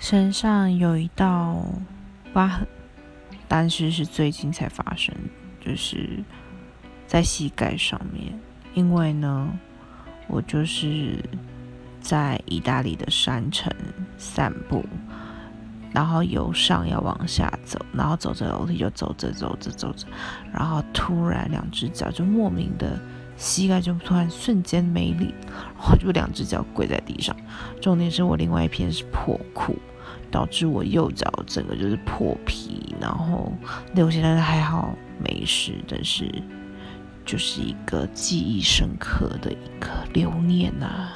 身上有一道疤痕，但是是最近才发生，就是在膝盖上面。因为呢，我就是在意大利的山城散步。然后由上要往下走，然后走着楼梯就走着走着走着，然后突然两只脚就莫名的膝盖就突然瞬间没力，然后就两只脚跪在地上。重点是我另外一片是破裤，导致我右脚整个就是破皮，然后流血，但是还好没事，但是就是一个记忆深刻的一个留念呐。